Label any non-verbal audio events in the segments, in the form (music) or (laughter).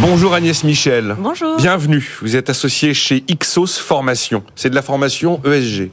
Bonjour Agnès Michel. Bonjour. Bienvenue. Vous êtes associée chez Ixos Formation. C'est de la formation ESG.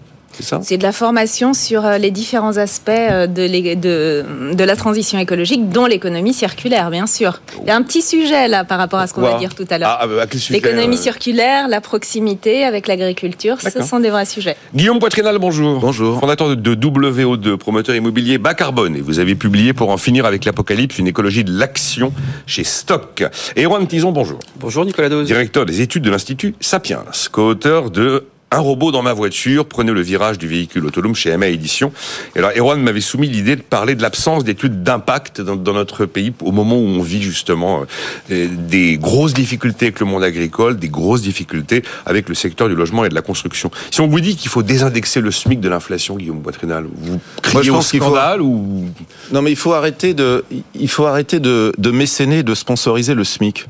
C'est de la formation sur euh, les différents aspects euh, de, de, de la transition écologique, dont l'économie circulaire, bien sûr. Il y a un petit sujet là par rapport à ce qu'on va dire tout à l'heure. Ah, bah, l'économie euh circulaire, la proximité avec l'agriculture, ce sont des vrais sujets. Guillaume Poitrinal, bonjour. Bonjour. Fondateur de WO2, promoteur immobilier bas carbone. Et vous avez publié pour en finir avec l'apocalypse une écologie de l'action chez Stock. Et Erwan Tison, bonjour. Bonjour Nicolas Dose. Directeur des études de l'Institut Sapiens, co-auteur de un robot dans ma voiture, prenez le virage du véhicule autonome chez MA Édition. Et alors, Erwan m'avait soumis l'idée de parler de l'absence d'études d'impact dans, notre pays au moment où on vit justement euh, des grosses difficultés avec le monde agricole, des grosses difficultés avec le secteur du logement et de la construction. Si on vous dit qu'il faut désindexer le SMIC de l'inflation, Guillaume Boitrinal, vous criez Moi, au scandale ou Non, mais il faut arrêter de, il faut arrêter de, de mécéner, de sponsoriser le SMIC.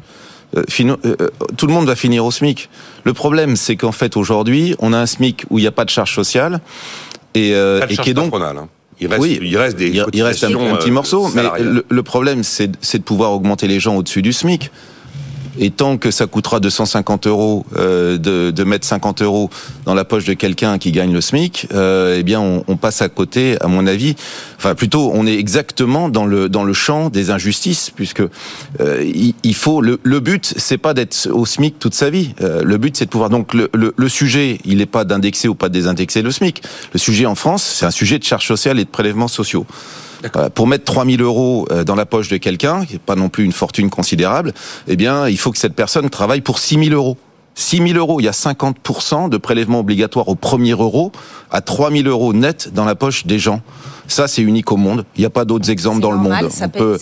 Euh, euh, euh, tout le monde va finir au SMIC. Le problème, c'est qu'en fait, aujourd'hui, on a un SMIC où il n'y a pas de charge sociale et, et qui est donc... Hein. Il reste, oui, il reste des il reste un, petit morceau, mais le, le problème, c'est de pouvoir augmenter les gens au-dessus du SMIC. Et tant que ça coûtera 250 euros euh, de, de, mettre 50 euros dans la poche de quelqu'un qui gagne le SMIC, euh, eh bien, on, on, passe à côté, à mon avis. Enfin, plutôt, on est exactement dans le dans le champ des injustices, puisque euh, il, faut le, le but, c'est pas d'être au SMIC toute sa vie. Euh, le but, c'est de pouvoir. Donc, le, le, le sujet, il n'est pas d'indexer ou pas de désindexer le SMIC. Le sujet en France, c'est un sujet de charges sociales et de prélèvements sociaux. Euh, pour mettre 3000 euros euh, dans la poche de quelqu'un, qui n'est pas non plus une fortune considérable, eh bien, il faut que cette personne travaille pour 6000 euros. 6 000 euros, il y a 50% de prélèvement obligatoire au premier euro, à 3 000 euros net dans la poche des gens. Ça, c'est unique au monde. Il n'y a pas d'autres exemples dans le monde. Ça on peut,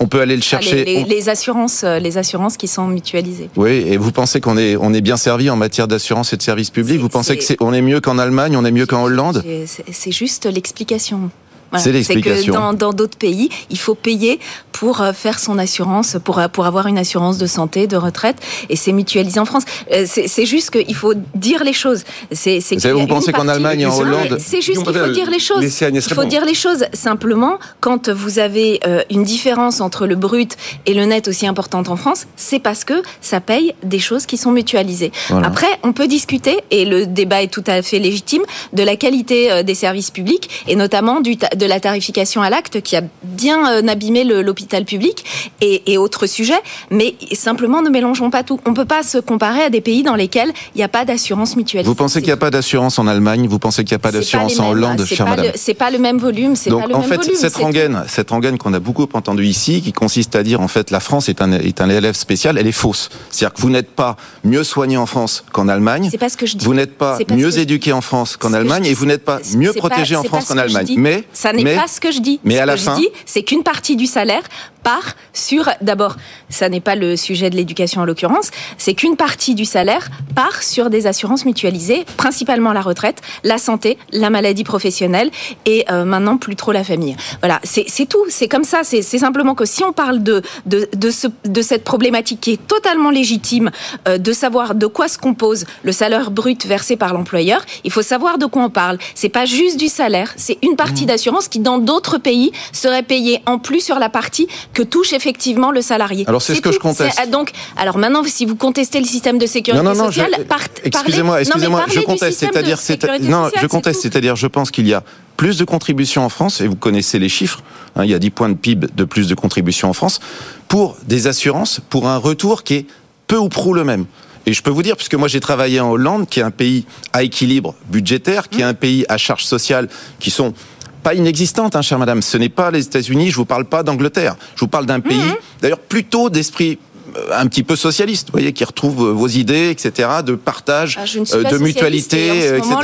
on peut aller le chercher. les, assurances, euh, les assurances qui sont mutualisées. Oui, et vous pensez qu'on est, on est bien servi en matière d'assurance et de services publics? Vous pensez que c'est, on est mieux qu'en Allemagne, on est mieux qu'en Hollande? C'est juste l'explication c'est l'explication. que dans d'autres pays, il faut payer pour euh, faire son assurance, pour, euh, pour avoir une assurance de santé, de retraite, et c'est mutualisé en France. Euh, c'est juste qu'il faut dire les choses. C'est, vous pensez qu'en Allemagne et en Hollande C'est juste qu'il faut dire les choses. Il faut dire les choses simplement. Quand vous avez une différence entre le brut et le net aussi importante en France, c'est parce que ça paye des choses qui sont mutualisées. Après, on peut discuter, et le débat est tout à fait légitime, de la qualité des services publics, et notamment du, de la tarification à l'acte qui a bien euh, abîmé l'hôpital public et, et autres sujets. Mais simplement, ne mélangeons pas tout. On ne peut pas se comparer à des pays dans lesquels il n'y a pas d'assurance mutuelle. Vous pensez qu'il n'y a pas d'assurance en Allemagne? Vous pensez qu'il n'y a pas d'assurance en Hollande, chère madame? C'est pas le même volume. Donc pas le en même fait, volume, cette rengaine, cette rengaine qu'on a beaucoup entendu ici, qui consiste à dire en fait la France est un est un élève spécial, elle est fausse. C'est-à-dire que vous n'êtes pas mieux soigné en France qu'en Allemagne. C'est pas ce que je dis. Vous n'êtes pas mieux éduqué en France qu'en Allemagne et vous n'êtes pas mieux protégé en France qu'en Allemagne. Mais ça n'est pas ce que je dis. Mais à la fin, je dis, c'est qu'une partie du salaire part sur, d'abord, ça n'est pas le sujet de l'éducation en l'occurrence, c'est qu'une partie du salaire part sur des assurances mutualisées, principalement la retraite, la santé, la maladie professionnelle et euh, maintenant plus trop la famille. Voilà, c'est tout, c'est comme ça, c'est simplement que si on parle de, de, de, ce, de cette problématique qui est totalement légitime, euh, de savoir de quoi se compose le salaire brut versé par l'employeur, il faut savoir de quoi on parle. C'est pas juste du salaire, c'est une partie mmh. D'assurance qui dans d'autres pays serait payée en plus sur la partie que touche effectivement le salarié. Alors c'est ce que je conteste. Donc, alors maintenant, si vous contestez le système de sécurité non, non, sociale, excusez-moi, excusez-moi, je conteste, c'est-à-dire, non, je conteste, c'est-à-dire, je pense qu'il y a plus de contributions en France, et vous connaissez les chiffres, hein, il y a 10 points de PIB de plus de contributions en France, pour des assurances, pour un retour qui est peu ou prou le même. Et je peux vous dire, puisque moi j'ai travaillé en Hollande, qui est un pays à équilibre budgétaire, qui est un pays à charge sociale, qui sont pas inexistante, hein, chère madame. Ce n'est pas les États-Unis, je vous parle pas d'Angleterre. Je vous parle d'un pays, mhm. d'ailleurs, plutôt d'esprit euh, un petit peu socialiste, vous voyez, qui retrouve euh, vos idées, etc., de partage, ah, euh, de mutualité, etc.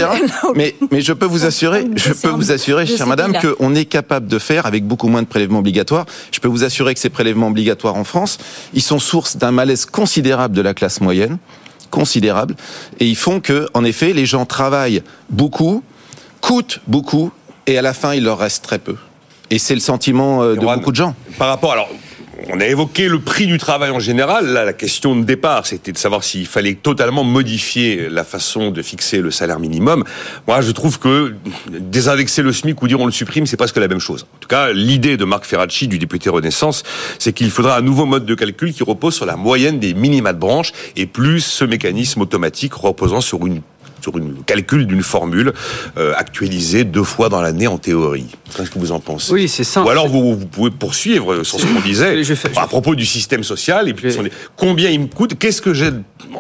mais, mais je peux vous (laughs) assurer, je peux vous assurer, chère madame, qu'on est capable de faire avec beaucoup moins de prélèvements obligatoires. Je peux vous assurer que ces prélèvements obligatoires en France, ils sont source d'un malaise considérable de la classe moyenne, considérable, et ils font que, en effet, les gens travaillent beaucoup, coûtent beaucoup et à la fin, il leur reste très peu. Et c'est le sentiment euh, de beaucoup de gens. Par rapport, alors, on a évoqué le prix du travail en général. Là, la question de départ, c'était de savoir s'il fallait totalement modifier la façon de fixer le salaire minimum. Moi, je trouve que désindexer le SMIC ou dire on le supprime, c'est presque la même chose. En tout cas, l'idée de Marc Ferracci, du député Renaissance, c'est qu'il faudra un nouveau mode de calcul qui repose sur la moyenne des minima de branche et plus ce mécanisme automatique reposant sur une sur une calcul d'une formule euh, actualisée deux fois dans l'année en théorie. Qu'est-ce que vous en pensez Oui, c'est ça. Ou alors vous, pouvez poursuivre sur ce qu'on disait à propos du système social et puis combien il me coûte, qu'est-ce que j'ai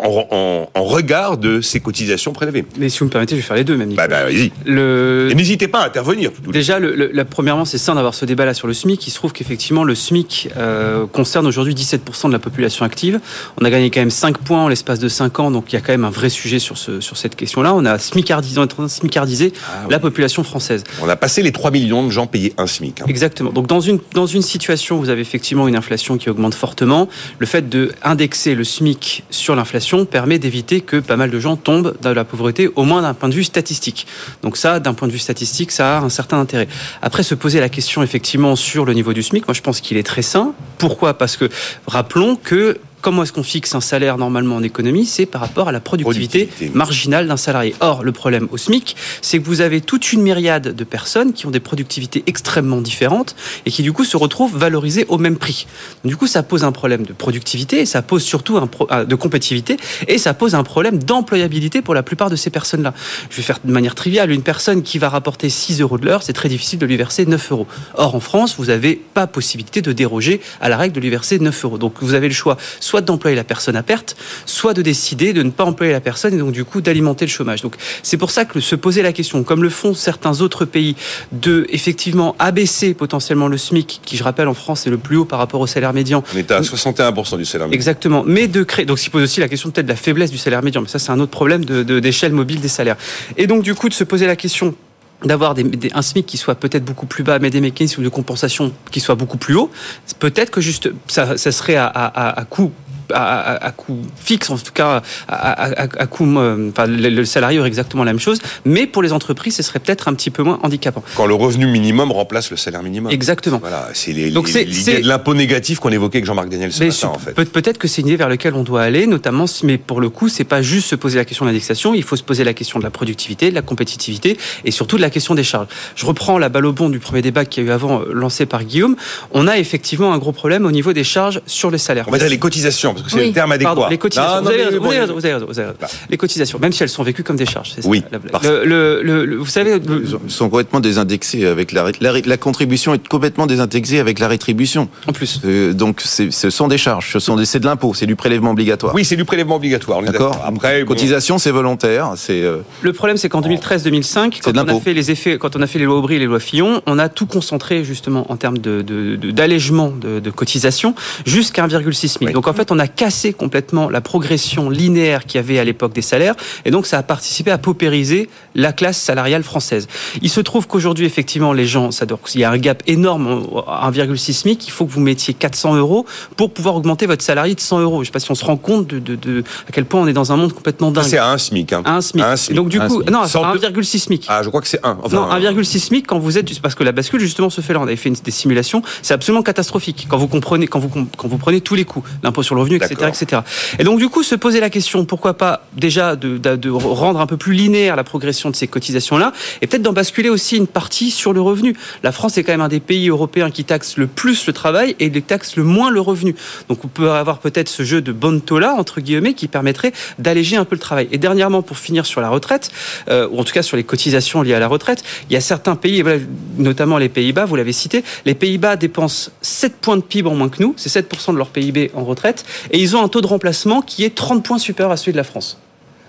en, regard de ces cotisations prélevées? Mais si vous me permettez, je vais faire les deux même. Bah, bah y Le... Et n'hésitez pas à intervenir. Déjà, le, la, premièrement, c'est ça d'avoir ce débat-là sur le SMIC. Il se trouve qu'effectivement, le SMIC euh, concerne aujourd'hui 17% de la population active. On a gagné quand même 5 points en l'espace de 5 ans, donc il y a quand même un vrai sujet sur, ce, sur cette question-là. On a smicardisé, ah la population française. On a passé les 3 millions de gens payés un SMIC. Hein. Exactement. Donc dans une, dans une situation où vous avez effectivement une inflation qui augmente fortement, le fait d'indexer le SMIC sur l'inflation permet d'éviter que pas mal de gens tombent dans la pauvreté, au moins d'un point de vue statistique. Donc ça, d'un point de vue statistique, ça a un certain intérêt. Après, se poser la question effectivement sur le niveau du SMIC, moi je pense qu'il est très sain. Pourquoi? Parce que rappelons que Comment est-ce qu'on fixe un salaire normalement en économie? C'est par rapport à la productivité, marginale d'un salarié. Or, le problème au SMIC, c'est que vous avez toute une myriade de personnes qui ont des productivités extrêmement différentes et qui du coup se retrouvent valorisées au même prix. Du coup, ça pose un problème de productivité, ça pose surtout un euh, de compétitivité et ça pose un problème d'employabilité pour la plupart de ces personnes-là. Je vais faire de manière triviale, une personne qui va rapporter 6 euros de l'heure, c'est très difficile de lui verser 9 euros. Or, en France, vous n'avez pas possibilité de déroger à la règle de lui verser 9 euros. Donc, vous avez le choix soit d'employer la personne à perte, soit de décider de ne pas employer la personne et donc du coup d'alimenter le chômage. Donc c'est pour ça que se poser la question, comme le font certains autres pays, de effectivement abaisser potentiellement le SMIC, qui je rappelle en France est le plus haut par rapport au salaire médian. On est à 61% du salaire médian. Exactement, mais de créer, donc qui pose aussi la question peut-être de la faiblesse du salaire médian, mais ça c'est un autre problème d'échelle de, mobile des salaires. Et donc du coup de se poser la question d'avoir un SMIC qui soit peut-être beaucoup plus bas, mais des mécanismes de compensation qui soient beaucoup plus hauts, peut-être que juste ça, serait à, à coût à, coût fixe, en tout cas à, coût, euh, enfin, le, salarié aurait exactement la même chose, mais pour les entreprises, ce serait peut-être un petit peu moins handicapant. Quand le revenu minimum remplace le salaire minimum. Exactement. Voilà, c'est l'idée de l'impôt négatif qu'on évoquait avec Jean-Marc Daniel ce matin, en fait. Peut-être que c'est une idée vers laquelle on doit aller, notamment, mais pour le coup, c'est pas juste se poser la question de l'indexation, il faut se poser la question de la productivité, de la compétitivité et surtout de la question des charges. Je reprends la balle au bon du premier débat qui a eu avant, euh, lancé par Guillaume. On a effectivement un gros problème au niveau des charges sur les salaires. On va dire les cotisations parce que c'est le terme adéquat. les cotisations. vous, avez raison, Les cotisations, même si elles sont vécues comme des charges. Ça, oui. vous savez, Ils sont complètement désindexés avec la, la, contribution est complètement désindexée avec la rétribution. En plus. Euh, donc ce sont des charges, ce sont des, c'est de l'impôt, c'est du prélèvement obligatoire. Oui, c'est du prélèvement obligatoire. D'accord. Après, cotisation, c'est volontaire. C'est. Euh, le problème, c'est qu'en 2013-2005, quand on a fait les effets, quand on a fait les lois Aubry et les lois Fillon, on a tout concentré justement en termes de d'allègement de, de, cotisation jusqu'à 1,6 000. Donc en fait, on a cassé complètement la progression linéaire qu'il y avait à l'époque des salaires, et donc ça a participé à paupériser la classe salariale française. Il se trouve qu'aujourd'hui, effectivement, les gens, ça il y a un gap énorme, 1,6 SMIC, il faut que vous mettiez 400 euros pour pouvoir augmenter votre salarié de 100 euros. Je ne sais pas si on se rend compte de, de, à quel point on est dans un monde complètement dingue. C'est à 1 SMIC. Hein. Un SMIC. donc du coup, non, 1,6 SMIC. Ah, je crois que c'est 1. Enfin, non, 1,6 SMIC quand vous êtes, parce que la bascule justement se fait là. On avait fait des simulations, c'est absolument catastrophique quand vous comprenez, quand vous quand vous prenez tous les coûts, l'impôt sur le revenu, etc.. Et donc du coup, se poser la question, pourquoi pas déjà de, de, rendre un peu plus linéaire la progression de ces cotisations-là, et peut-être d'en basculer aussi une partie sur le revenu. La France est quand même un des pays européens qui taxe le plus le travail et taxe le moins le revenu. Donc on peut avoir peut-être ce jeu de bonto-là, entre guillemets, qui permettrait d'alléger un peu le travail. Et dernièrement, pour finir sur la retraite, euh, ou en tout cas sur les cotisations liées à la retraite, il y a certains pays, notamment les Pays-Bas, vous l'avez cité, les Pays-Bas dépensent 7 points de PIB en moins que nous, c'est 7% de leur PIB en retraite, et ils ont un taux de remplacement qui est 30 points supérieur à celui de la France.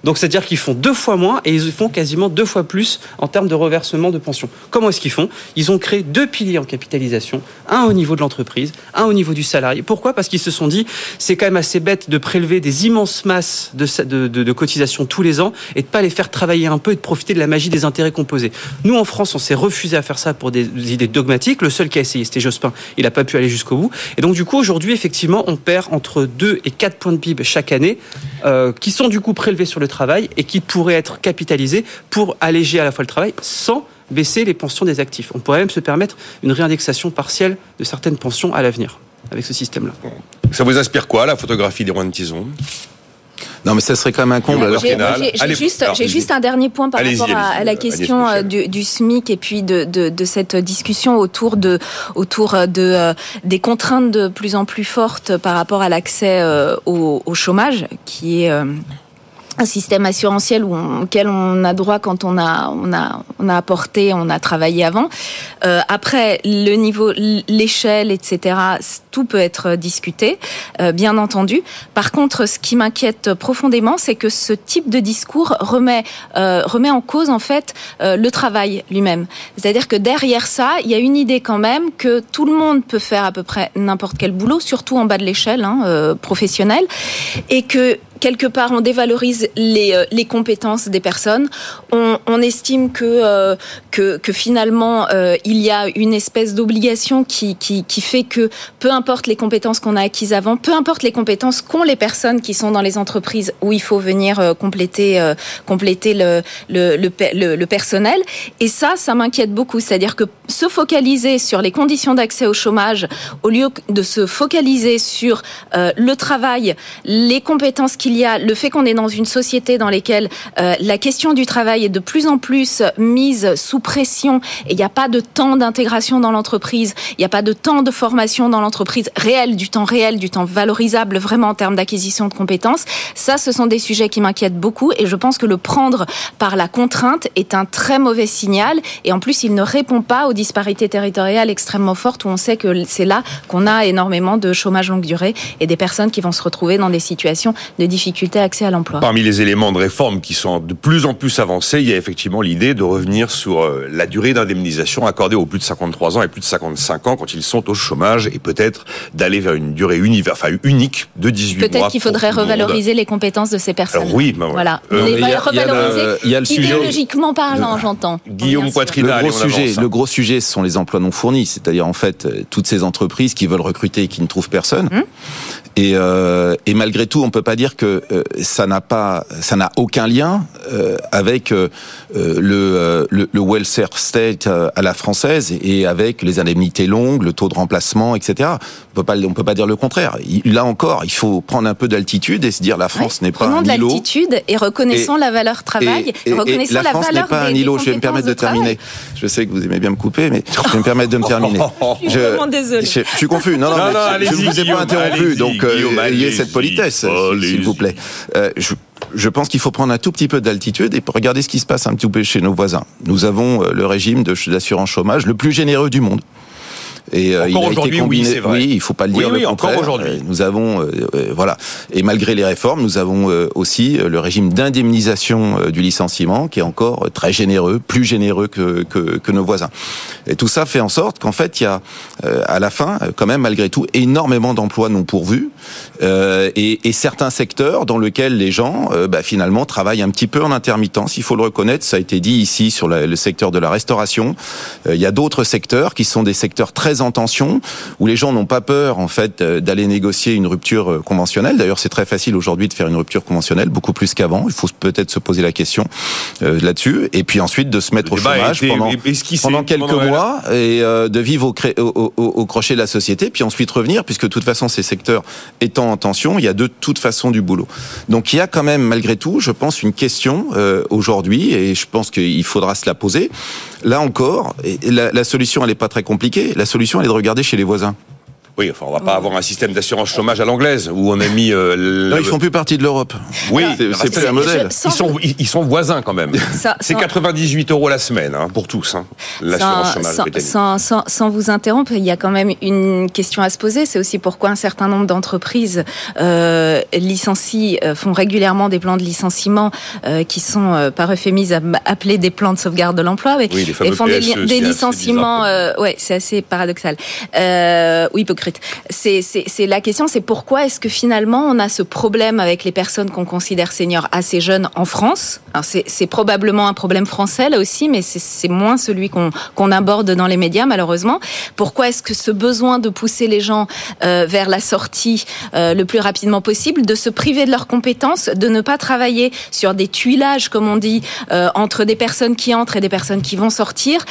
Donc c'est-à-dire qu'ils font deux fois moins et ils font quasiment deux fois plus en termes de reversement de pension. Comment est-ce qu'ils font? Ils ont créé deux piliers en capitalisation, un au niveau de l'entreprise, un au niveau du salarié. Pourquoi? Parce qu'ils se sont dit, c'est quand même assez bête de prélever des immenses masses de, cotisations tous les ans et de pas les faire travailler un peu et de profiter de la magie des intérêts composés. Nous, en France, on s'est refusé à faire ça pour des, idées dogmatiques. Le seul qui a essayé, c'était Jospin. Il n'a pas pu aller jusqu'au bout. Et donc, du coup, aujourd'hui, effectivement, on perd entre 2 et 4 points de PIB chaque année euh, qui sont du coup prélevés sur le travail et qui pourraient être capitalisés pour alléger à la fois le travail sans baisser les pensions des actifs. On pourrait même se permettre une réindexation partielle de certaines pensions à l'avenir. avec ce système-là. Ça vous inspire quoi, la photographie des rois de Tison non, mais ça serait quand même un comble. J'ai juste, juste, un dernier point par rapport à, la question euh, du, SMIC et puis de, de, de, cette discussion autour de, autour de, euh, des contraintes de plus en plus fortes par rapport à l'accès euh, au, au, chômage, qui est un système assurantiel auquel on a droit quand on a on a on a apporté, on a travaillé avant. Euh, après le niveau, l'échelle, etc. Tout peut être discuté, euh, bien entendu. Par contre, ce qui m'inquiète profondément, c'est que ce type de discours remet euh, remet en cause en fait euh, le travail lui-même. C'est-à-dire que derrière ça, il y a une idée quand même que tout le monde peut faire à peu près n'importe quel boulot, surtout en bas de l'échelle hein, euh, professionnelle, et que quelque part, on dévalorise les, euh, les compétences des personnes. On, on estime que, euh, que, que, finalement, euh, il y a une espèce d'obligation qui, qui, qui, fait que peu importe les compétences qu'on a acquises avant, peu importe les compétences qu'ont les personnes qui sont dans les entreprises où il faut venir compléter, compléter le, le, le, le personnel. Et ça, ça m'inquiète beaucoup. C'est-à-dire que se focaliser sur les conditions d'accès au chômage, au lieu de se focaliser sur le travail, les compétences qui il y a le fait qu'on est dans une société dans laquelle euh, la question du travail est de plus en plus mise sous pression et il n'y a pas de temps d'intégration dans l'entreprise, il n'y a pas de temps de formation dans l'entreprise réel, du temps réel, du temps valorisable vraiment en termes d'acquisition de compétences. Ça, ce sont des sujets qui m'inquiètent beaucoup et je pense que le prendre par la contrainte est un très mauvais signal et en plus il ne répond pas aux disparités territoriales extrêmement fortes où on sait que c'est là qu'on a énormément de chômage longue durée et des personnes qui vont se retrouver dans des situations de difficulté difficulté accès à l'emploi. Parmi les éléments de réforme qui sont de plus en plus avancés, il y a effectivement l'idée de revenir sur euh, la durée d'indemnisation accordée aux plus de 53 ans et plus de 55 ans quand ils sont au chômage et peut-être d'aller vers une durée enfin, unique de 18 mois. Peut-être qu'il faudrait revaloriser les compétences de ces personnes. oui, ben voilà. Euh, les revaloriser il y a le, idéologiquement parlant, j'entends. Guillaume Poitrina, le gros sujet, le gros sujet, ce sont les emplois non fournis, c'est-à-dire en fait toutes ces entreprises qui veulent recruter et qui ne trouvent personne. Hum. Et, euh, et, malgré tout, on peut pas dire que euh, ça n'a pas, ça n'a aucun lien euh, avec euh, le, le, le, welfare state à la française et avec les indemnités longues, le taux de remplacement, etc. On peut pas, on peut pas dire le contraire. Là encore, il faut prendre un peu d'altitude et se dire la France n'est pas un îlot. de l'altitude et reconnaissons la valeur travail, et, reconnaissons la, France n'est pas un îlot. Je vais me permettre de, terminer. Je sais que vous aimez bien me couper, mais je vais me permettre de me terminer. (laughs) je, suis vraiment désolé. Je, suis confus. Non, non, non, non je ne vous ai pas interrompu, donc ayez cette politesse, s'il vous plaît. Euh, je, je pense qu'il faut prendre un tout petit peu d'altitude et regarder ce qui se passe un petit peu chez nos voisins. Nous avons euh, le régime d'assurance chômage le plus généreux du monde. Et euh, encore il a été combiné. Oui, oui, il faut pas le dire. Oui, encore aujourd'hui. Euh, nous avons, euh, voilà. Et malgré les réformes, nous avons aussi le régime d'indemnisation du licenciement qui est encore très généreux, plus généreux que, que, que nos voisins. Et tout ça fait en sorte qu'en fait, il y a à la fin, quand même, malgré tout, énormément d'emplois non pourvus et, et, certains secteurs dans lesquels les gens, bah, finalement, travaillent un petit peu en intermittence. Il faut le reconnaître. Ça a été dit ici sur le secteur de la restauration. il y a d'autres secteurs qui sont des secteurs très en tension, où les gens n'ont pas peur en fait euh, d'aller négocier une rupture euh, conventionnelle. D'ailleurs, c'est très facile aujourd'hui de faire une rupture conventionnelle, beaucoup plus qu'avant. Il faut peut-être se poser la question euh, là-dessus, et puis ensuite de se mettre au chômage pendant, pendant quelques mois et de vivre au, au, crochet de la société, puis ensuite revenir, puisque de toute façon ces secteurs étant en tension, il y a de toute façon du boulot. Donc il y a quand même malgré tout, je pense, une question aujourd'hui, et je pense qu'il faudra se la poser. Là encore, la, la solution elle n'est pas très compliquée. La solution elle est de regarder chez les voisins. Oui, enfin, on va pas avoir un système d'assurance chômage à l'anglaise où on a mis. Euh, non, ils font plus partie de l'Europe. Oui, c'est plus un modèle. Ils sont, ils sont voisins quand même. C'est 98 euros la semaine hein, pour tous, hein, l'assurance chômage sans, sans, sans, vous interrompre, il y a quand même une question à se poser. C'est aussi pourquoi un certain nombre d'entreprises euh, licencient, euh, font régulièrement des plans de licenciement euh, qui sont, euh, par euphémisme, appelés des plans de sauvegarde de l'emploi. Oui, les fameux font des, e, des licenciements. ouais, c'est assez paradoxal. oui, hypocrite c'est la question, c'est pourquoi est-ce que finalement on a ce problème avec les personnes qu'on considère seniors assez jeunes en France? C'est probablement un problème français là aussi, mais c'est moins celui qu'on aborde dans les médias malheureusement. Pourquoi est-ce que ce besoin de pousser les gens euh, vers la sortie euh, le plus rapidement possible, de se priver de leurs compétences, de ne pas travailler sur des tuilages comme on dit euh, entre des personnes qui entrent et des personnes qui vont sortir,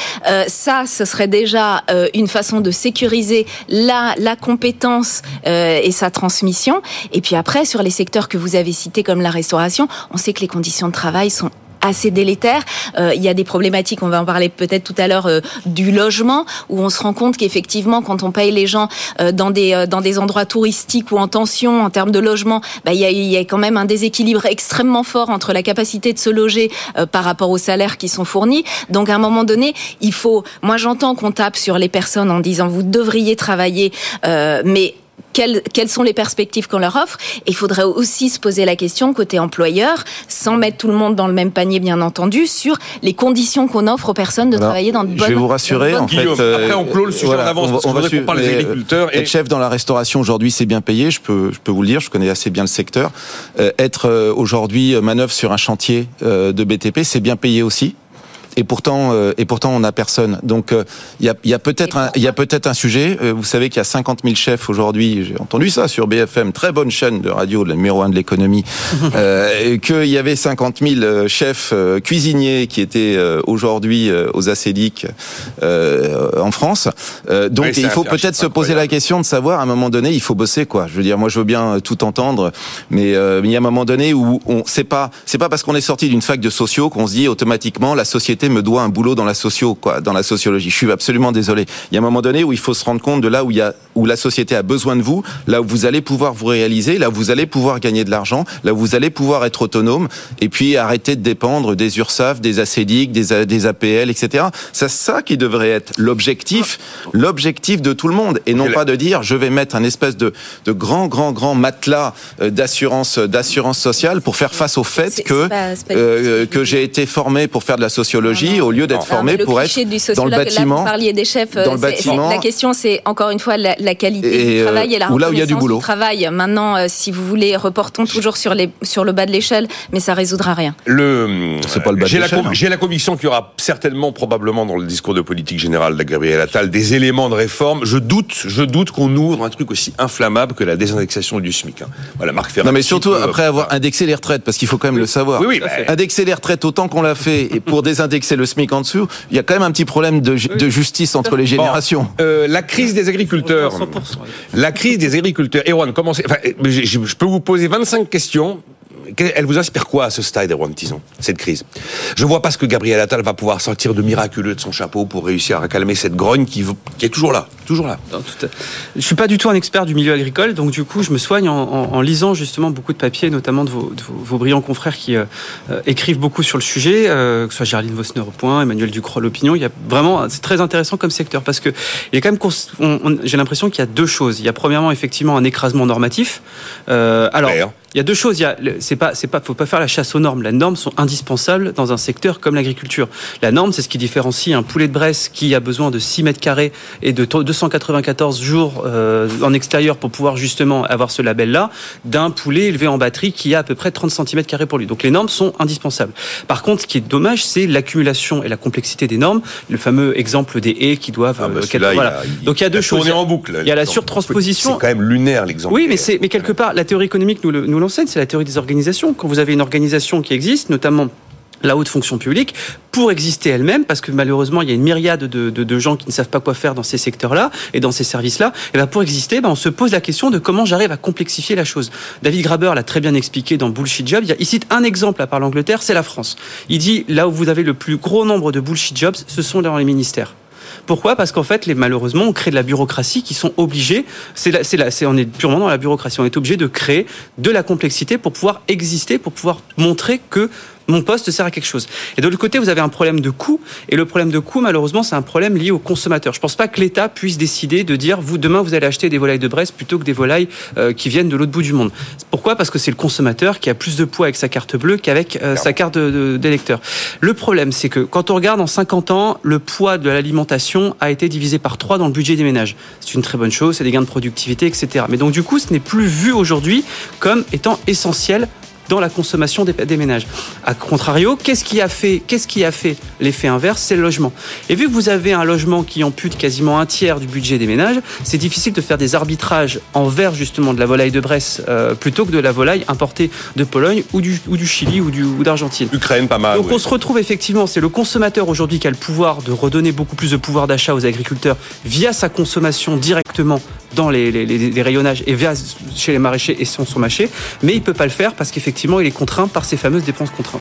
ça, ce serait déjà une façon de sécuriser la la compétence et sa transmission. Et puis après, sur les secteurs que vous avez cités comme la restauration, on sait que les conditions de travail sont assez délétère. Euh, il y a des problématiques, on va en parler peut-être tout à l'heure, euh, du logement, où on se rend compte qu'effectivement, quand on paye les gens euh, dans des dans des endroits touristiques ou en tension en termes de logement, bah, il, y a, il y a quand même un déséquilibre extrêmement fort entre la capacité de se loger par rapport aux salaires qui sont fournis. Donc à un moment donné, il faut. Moi, j'entends qu'on tape sur les personnes en disant vous devriez travailler, mais quelles, quelles sont les perspectives qu'on leur offre. Et il faudrait aussi se poser la question côté employeur, sans mettre tout le monde dans le même panier, bien entendu, sur les conditions qu'on offre aux personnes de travailler dans de bonnes. Je vais vous rassurer. En fait, après, on clôt le sujet en avance. On va, on parle des agriculteurs. Et... Être chef dans la restauration aujourd'hui, c'est bien payé. Je peux, je peux vous le dire. Je connais assez bien le secteur. Euh, être euh, aujourd'hui manœuvre sur un chantier euh, de BTP, c'est bien payé aussi et pourtant euh, et pourtant on n'a personne. Donc euh, il y a, y a peut-être un il y a peut-être un sujet. Euh, vous savez qu'il y a 50 000 chefs aujourd'hui. J'ai entendu ça sur BFM, très bonne chaîne de radio, le numéro un de l'économie. (laughs) euh, qu'il y avait 50 000 chefs cuisiniers qui étaient aujourd'hui aux acédiques en France. donc il faut peut-être se poser la question de savoir à un moment donné il faut bosser quoi. Je veux dire moi je veux bien tout entendre, mais il y a un moment donné où on c'est pas c'est pas parce qu'on est sorti d'une fac de sociaux qu'on se dit automatiquement la société me doit un boulot dans la socio, quoi, dans la sociologie. Je suis absolument désolé. Il y a un moment donné où il faut se rendre compte de là où il y a, où la société a besoin de vous, là où vous allez pouvoir vous réaliser, là où vous allez pouvoir gagner de l'argent, là où vous allez pouvoir être autonome, et puis arrêter de dépendre des URSAF, des ACDIC, des, des APL, etc. C'est ça qui devrait être l'objectif, l'objectif de tout le monde, et non pas de dire je vais mettre un espèce de, de grand, grand, grand matelas euh, d'assurance, d'assurance sociale pour faire face au fait que euh, que j'ai été formé pour faire de la sociologie au lieu d'être formé pour être dans le bâtiment. Là, vous parliez des chefs. Dans le bâtiment. La question, c'est encore une fois la, qualité du euh, travail et la reconnaissance là où il y a du, boulot. travail. Maintenant, euh, si vous voulez, reportons toujours sur, les, sur le bas de l'échelle, mais ça résoudra rien. Le, c'est pas le bas J'ai la, hein. la conviction qu'il y aura certainement, probablement, dans le discours de politique générale de Gabriel Attal, des éléments de réforme. Je doute, je doute qu'on ouvre un truc aussi inflammable que la désindexation du SMIC. Hein. Voilà, Marc Ferrand. Non, mais surtout après avoir indexé les retraites, parce qu'il faut quand même le savoir. Oui, oui, bah, indexer les retraites autant qu'on l'a fait et pour désindexer (laughs) c'est le SMIC en dessous, il y a quand même un petit problème de, justice entre les générations. Euh, la crise des agriculteurs. La crise des agriculteurs. Erwan, comment enfin, je peux vous poser 25 questions elle vous inspire quoi à ce stade, Erwan Tison, cette crise? Je vois pas ce que Gabriel Attal va pouvoir sortir de miraculeux de son chapeau pour réussir à calmer cette grogne qui, est toujours là, toujours là. Je suis pas du tout un expert du milieu agricole, donc du coup, je me soigne en, lisant justement beaucoup de papiers, notamment de vos, brillants confrères qui euh, euh, écrivent beaucoup sur le sujet, euh, que ce soit Gerline Vosner au point, Emmanuel Ducrot l'opinion. Il y a vraiment, c'est très intéressant comme secteur parce que il a quand même, j'ai l'impression qu'il y a deux choses. Il y a premièrement effectivement un écrasement normatif. alors. Il y a deux choses. Il y a, c'est pas, c'est pas, faut pas faire la chasse aux normes. Les normes sont indispensables dans un secteur comme l'agriculture. La norme, c'est ce qui différencie un poulet de Bresse qui a besoin de 6 mètres carrés et de 294 jours euh, en extérieur pour pouvoir justement avoir ce label-là, d'un poulet élevé en batterie qui a à peu près 30 cm carrés pour lui. Donc les normes sont indispensables. Par contre, ce qui est dommage, c'est l'accumulation et la complexité des normes. Le fameux exemple des haies qui doivent. Ah bah euh, voilà. Donc il y a deux choses. en boucle. Il y a la surtransposition. C'est quand même lunaire l'exemple. Oui, mais c'est, mais quelque part, la théorie économique nous, le, nous c'est la théorie des organisations. Quand vous avez une organisation qui existe, notamment la haute fonction publique pour exister elle-même, parce que malheureusement il y a une myriade de, de, gens qui ne savent pas quoi faire dans ces secteurs-là et dans ces services-là. Et ben pour exister, ben on se pose la question de comment j'arrive à complexifier la chose. David Graber l'a très bien expliqué dans Bullshit Job. Il, cite un exemple à part l'Angleterre, c'est la France. Il dit là où vous avez le plus gros nombre de bullshit jobs, ce sont dans les ministères. Pourquoi? Parce qu'en fait, les, malheureusement, on crée de la bureaucratie qui sont obligés. C'est c'est on est purement dans la bureaucratie. On est obligé de créer de la complexité pour pouvoir exister, pour pouvoir montrer que mon poste sert à quelque chose. Et de l'autre côté, vous avez un problème de coût. Et le problème de coût, malheureusement, c'est un problème lié au consommateur. Je ne pense pas que l'État puisse décider de dire, vous, demain, vous allez acheter des volailles de Brest plutôt que des volailles euh, qui viennent de l'autre bout du monde. Pourquoi? Parce que c'est le consommateur qui a plus de poids avec sa carte bleue qu'avec euh, sa carte d'électeur. Le problème, c'est que quand on regarde en 50 ans, le poids de l'alimentation a été divisé par 3 dans le budget des ménages. C'est une très bonne chose, c'est des gains de productivité, etc. Mais donc, du coup, ce n'est plus vu aujourd'hui comme étant essentiel dans la consommation des, des ménages. A contrario, qu'est-ce qui a fait, qu'est-ce qui a fait l'effet inverse? C'est le logement. Et vu que vous avez un logement qui ampute quasiment un tiers du budget des ménages, c'est difficile de faire des arbitrages envers justement de la volaille de Bresse euh, plutôt que de la volaille importée de Pologne ou du, ou du Chili ou, du, ou d'Argentine. Ukraine, pas mal. Donc on se retrouve effectivement, c'est le consommateur aujourd'hui qui a le pouvoir de redonner beaucoup plus de pouvoir d'achat aux agriculteurs via sa consommation directement dans les, les, les, rayonnages et via chez les maraîchers et son, son marché, mais il peut pas le faire parce qu'effectivement il est contraint par ces fameuses dépenses contraintes.